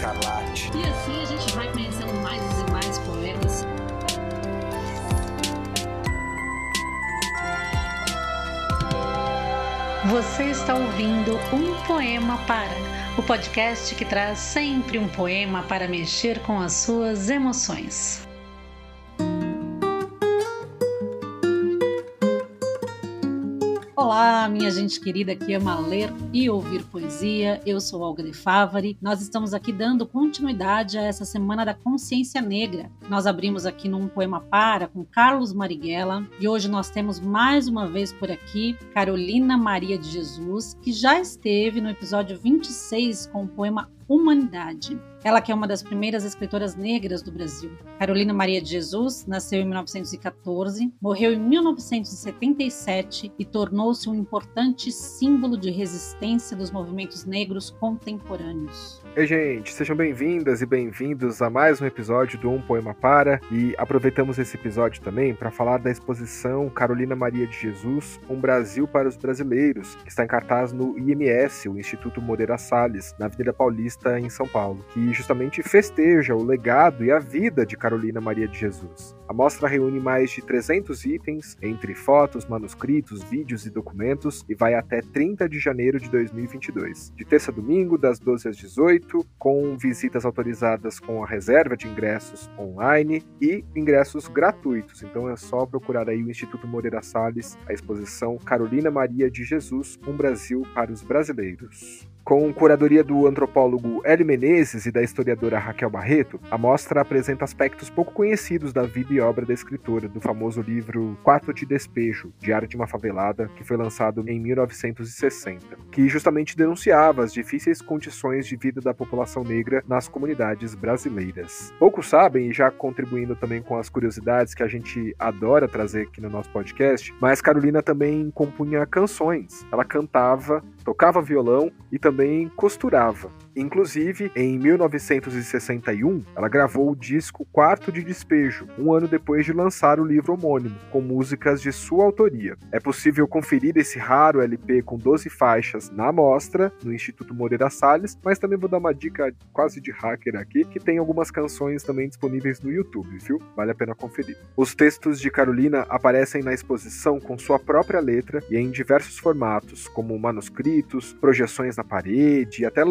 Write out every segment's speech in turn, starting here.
Escarlate. E assim a gente vai conhecendo mais e mais poemas. Você está ouvindo Um Poema Para, o podcast que traz sempre um poema para mexer com as suas emoções. Olá, minha gente querida que ama ler e ouvir poesia. Eu sou Olga Favari. Nós estamos aqui dando continuidade a essa Semana da Consciência Negra. Nós abrimos aqui num poema para com Carlos Marighella e hoje nós temos mais uma vez por aqui Carolina Maria de Jesus, que já esteve no episódio 26 com o poema Humanidade. Ela que é uma das primeiras escritoras negras do Brasil. Carolina Maria de Jesus nasceu em 1914, morreu em 1977 e tornou-se um importante símbolo de resistência dos movimentos negros contemporâneos. Oi, gente, sejam bem-vindas e bem-vindos a mais um episódio do Um Poema Para. E aproveitamos esse episódio também para falar da exposição Carolina Maria de Jesus, Um Brasil para os Brasileiros, que está em cartaz no IMS, o Instituto Moreira Salles, na Avenida Paulista, em São Paulo, que justamente festeja o legado e a vida de Carolina Maria de Jesus. A mostra reúne mais de 300 itens, entre fotos, manuscritos, vídeos e documentos, e vai até 30 de janeiro de 2022, de terça a domingo, das 12 às 18 com visitas autorizadas com a reserva de ingressos online e ingressos gratuitos. Então é só procurar aí o Instituto Moreira Salles, a exposição Carolina Maria de Jesus, um Brasil para os brasileiros. Com curadoria do antropólogo Hélio Menezes e da historiadora Raquel Barreto, a mostra apresenta aspectos pouco conhecidos da vida e obra da escritora do famoso livro Quatro de Despejo, Diário de uma Favelada, que foi lançado em 1960, que justamente denunciava as difíceis condições de vida da população negra nas comunidades brasileiras. Poucos sabem, e já contribuindo também com as curiosidades que a gente adora trazer aqui no nosso podcast, mas Carolina também compunha canções. Ela cantava, tocava violão e também costurava. Inclusive, em 1961, ela gravou o disco Quarto de Despejo, um ano depois de lançar o livro homônimo, com músicas de sua autoria. É possível conferir esse raro LP com 12 faixas na mostra, no Instituto Moreira Salles, mas também vou dar uma dica quase de hacker aqui, que tem algumas canções também disponíveis no YouTube, viu? Vale a pena conferir. Os textos de Carolina aparecem na exposição com sua própria letra e em diversos formatos, como manuscritos, projeções na parede e até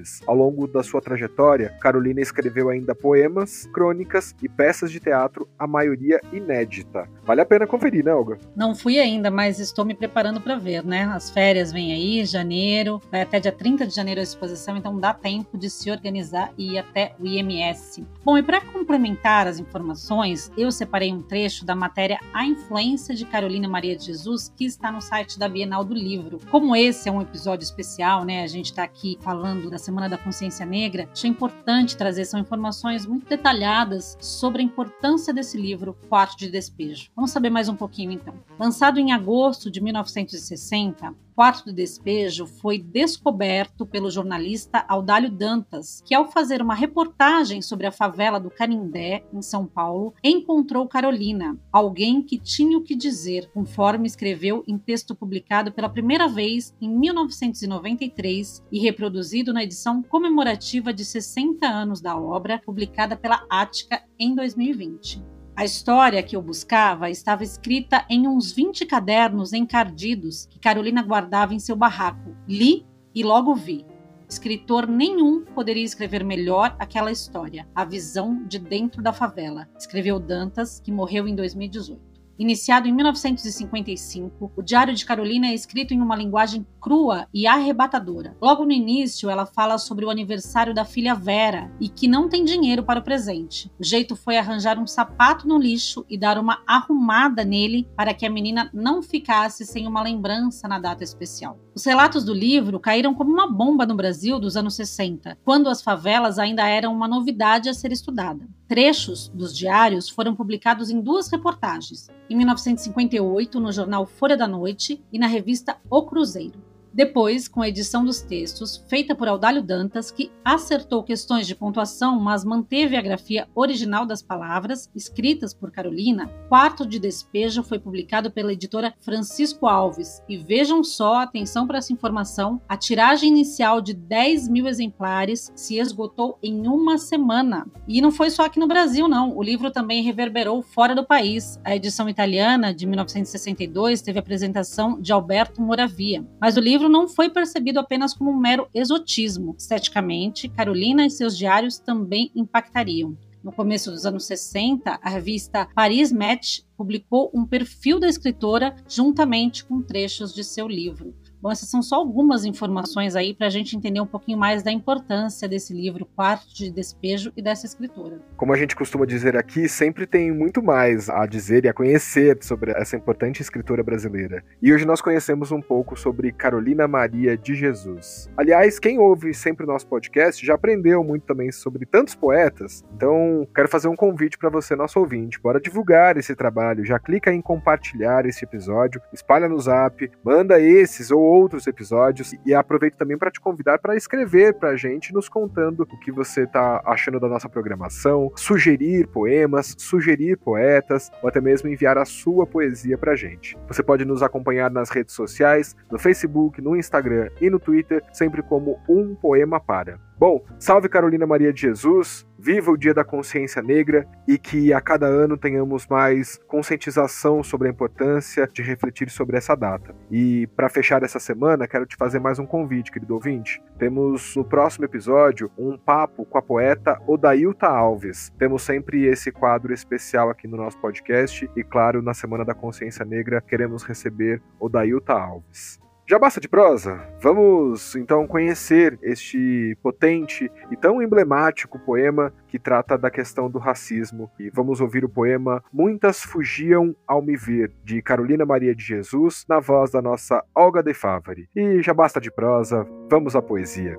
lambilambes. Ao longo da sua trajetória, Carolina escreveu ainda poemas, crônicas e peças de teatro, a maioria inédita. Vale a pena conferir, né, Olga? Não fui ainda, mas estou me preparando para ver, né? As férias vêm aí, janeiro, vai até dia 30 de janeiro a exposição, então dá tempo de se organizar e ir até o IMS. Bom, e para complementar as informações, eu separei um trecho da matéria A Influência de Carolina Maria de Jesus, que está no site da Bienal do Livro. Como esse é um episódio especial, né? A gente está aqui falando da Semana da Consciência Negra, achei importante trazer são informações muito detalhadas sobre a importância desse livro, Quarto de Despejo. Vamos saber mais um pouquinho então. Lançado em agosto de 1960, Quarto de Despejo foi descoberto pelo jornalista Audálio Dantas, que, ao fazer uma reportagem sobre a favela do Canindé, em São Paulo, encontrou Carolina, alguém que tinha o que dizer, conforme escreveu em texto publicado pela primeira vez em 1993 e reproduzido na edição comemorativa de 60 anos da obra, publicada pela Ática em 2020. A história que eu buscava estava escrita em uns 20 cadernos encardidos que Carolina guardava em seu barraco. Li e logo vi. Escritor nenhum poderia escrever melhor aquela história, a visão de dentro da favela, escreveu Dantas, que morreu em 2018. Iniciado em 1955, o Diário de Carolina é escrito em uma linguagem crua e arrebatadora. Logo no início, ela fala sobre o aniversário da filha Vera e que não tem dinheiro para o presente. O jeito foi arranjar um sapato no lixo e dar uma arrumada nele para que a menina não ficasse sem uma lembrança na data especial. Os relatos do livro caíram como uma bomba no Brasil dos anos 60, quando as favelas ainda eram uma novidade a ser estudada. Trechos dos diários foram publicados em duas reportagens, em 1958 no jornal Folha da Noite e na revista O Cruzeiro. Depois, com a edição dos textos, feita por Audálio Dantas, que acertou questões de pontuação, mas manteve a grafia original das palavras, escritas por Carolina, Quarto de Despejo foi publicado pela editora Francisco Alves. E vejam só, atenção para essa informação, a tiragem inicial de 10 mil exemplares se esgotou em uma semana. E não foi só aqui no Brasil, não. O livro também reverberou fora do país. A edição italiana, de 1962, teve a apresentação de Alberto Moravia. Mas o livro livro não foi percebido apenas como um mero exotismo. Esteticamente, Carolina e seus diários também impactariam. No começo dos anos 60, a revista Paris Match publicou um perfil da escritora juntamente com trechos de seu livro. Bom, essas são só algumas informações aí para a gente entender um pouquinho mais da importância desse livro, Quarto de Despejo, e dessa escritora. Como a gente costuma dizer aqui, sempre tem muito mais a dizer e a conhecer sobre essa importante escritora brasileira. E hoje nós conhecemos um pouco sobre Carolina Maria de Jesus. Aliás, quem ouve sempre o nosso podcast já aprendeu muito também sobre tantos poetas. Então, quero fazer um convite para você, nosso ouvinte. Bora divulgar esse trabalho. Já clica em compartilhar esse episódio, espalha no zap, manda esses ou outros episódios e aproveito também para te convidar para escrever para a gente, nos contando o que você está achando da nossa programação, sugerir poemas, sugerir poetas ou até mesmo enviar a sua poesia para a gente. Você pode nos acompanhar nas redes sociais, no Facebook, no Instagram e no Twitter, sempre como Um Poema Para. Bom, salve Carolina Maria de Jesus, viva o Dia da Consciência Negra e que a cada ano tenhamos mais conscientização sobre a importância de refletir sobre essa data. E para fechar essa semana, quero te fazer mais um convite, querido ouvinte. Temos no próximo episódio um papo com a poeta Odailta Alves. Temos sempre esse quadro especial aqui no nosso podcast e, claro, na Semana da Consciência Negra queremos receber Odailta Alves. Já basta de prosa? Vamos então conhecer este potente e tão emblemático poema que trata da questão do racismo. E vamos ouvir o poema Muitas Fugiam ao Me Ver, de Carolina Maria de Jesus, na voz da nossa Olga de Favari. E já basta de prosa, vamos à poesia.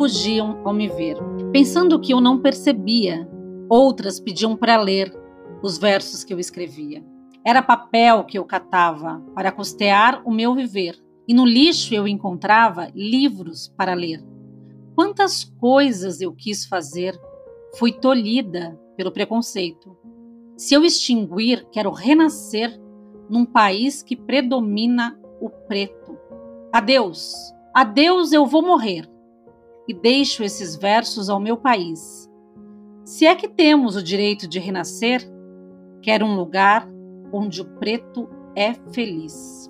Fugiam ao me ver, pensando que eu não percebia. Outras pediam para ler os versos que eu escrevia. Era papel que eu catava para custear o meu viver, e no lixo eu encontrava livros para ler. Quantas coisas eu quis fazer, fui tolhida pelo preconceito. Se eu extinguir, quero renascer num país que predomina o preto. Adeus, adeus, eu vou morrer e deixo esses versos ao meu país. Se é que temos o direito de renascer, quero um lugar onde o preto é feliz.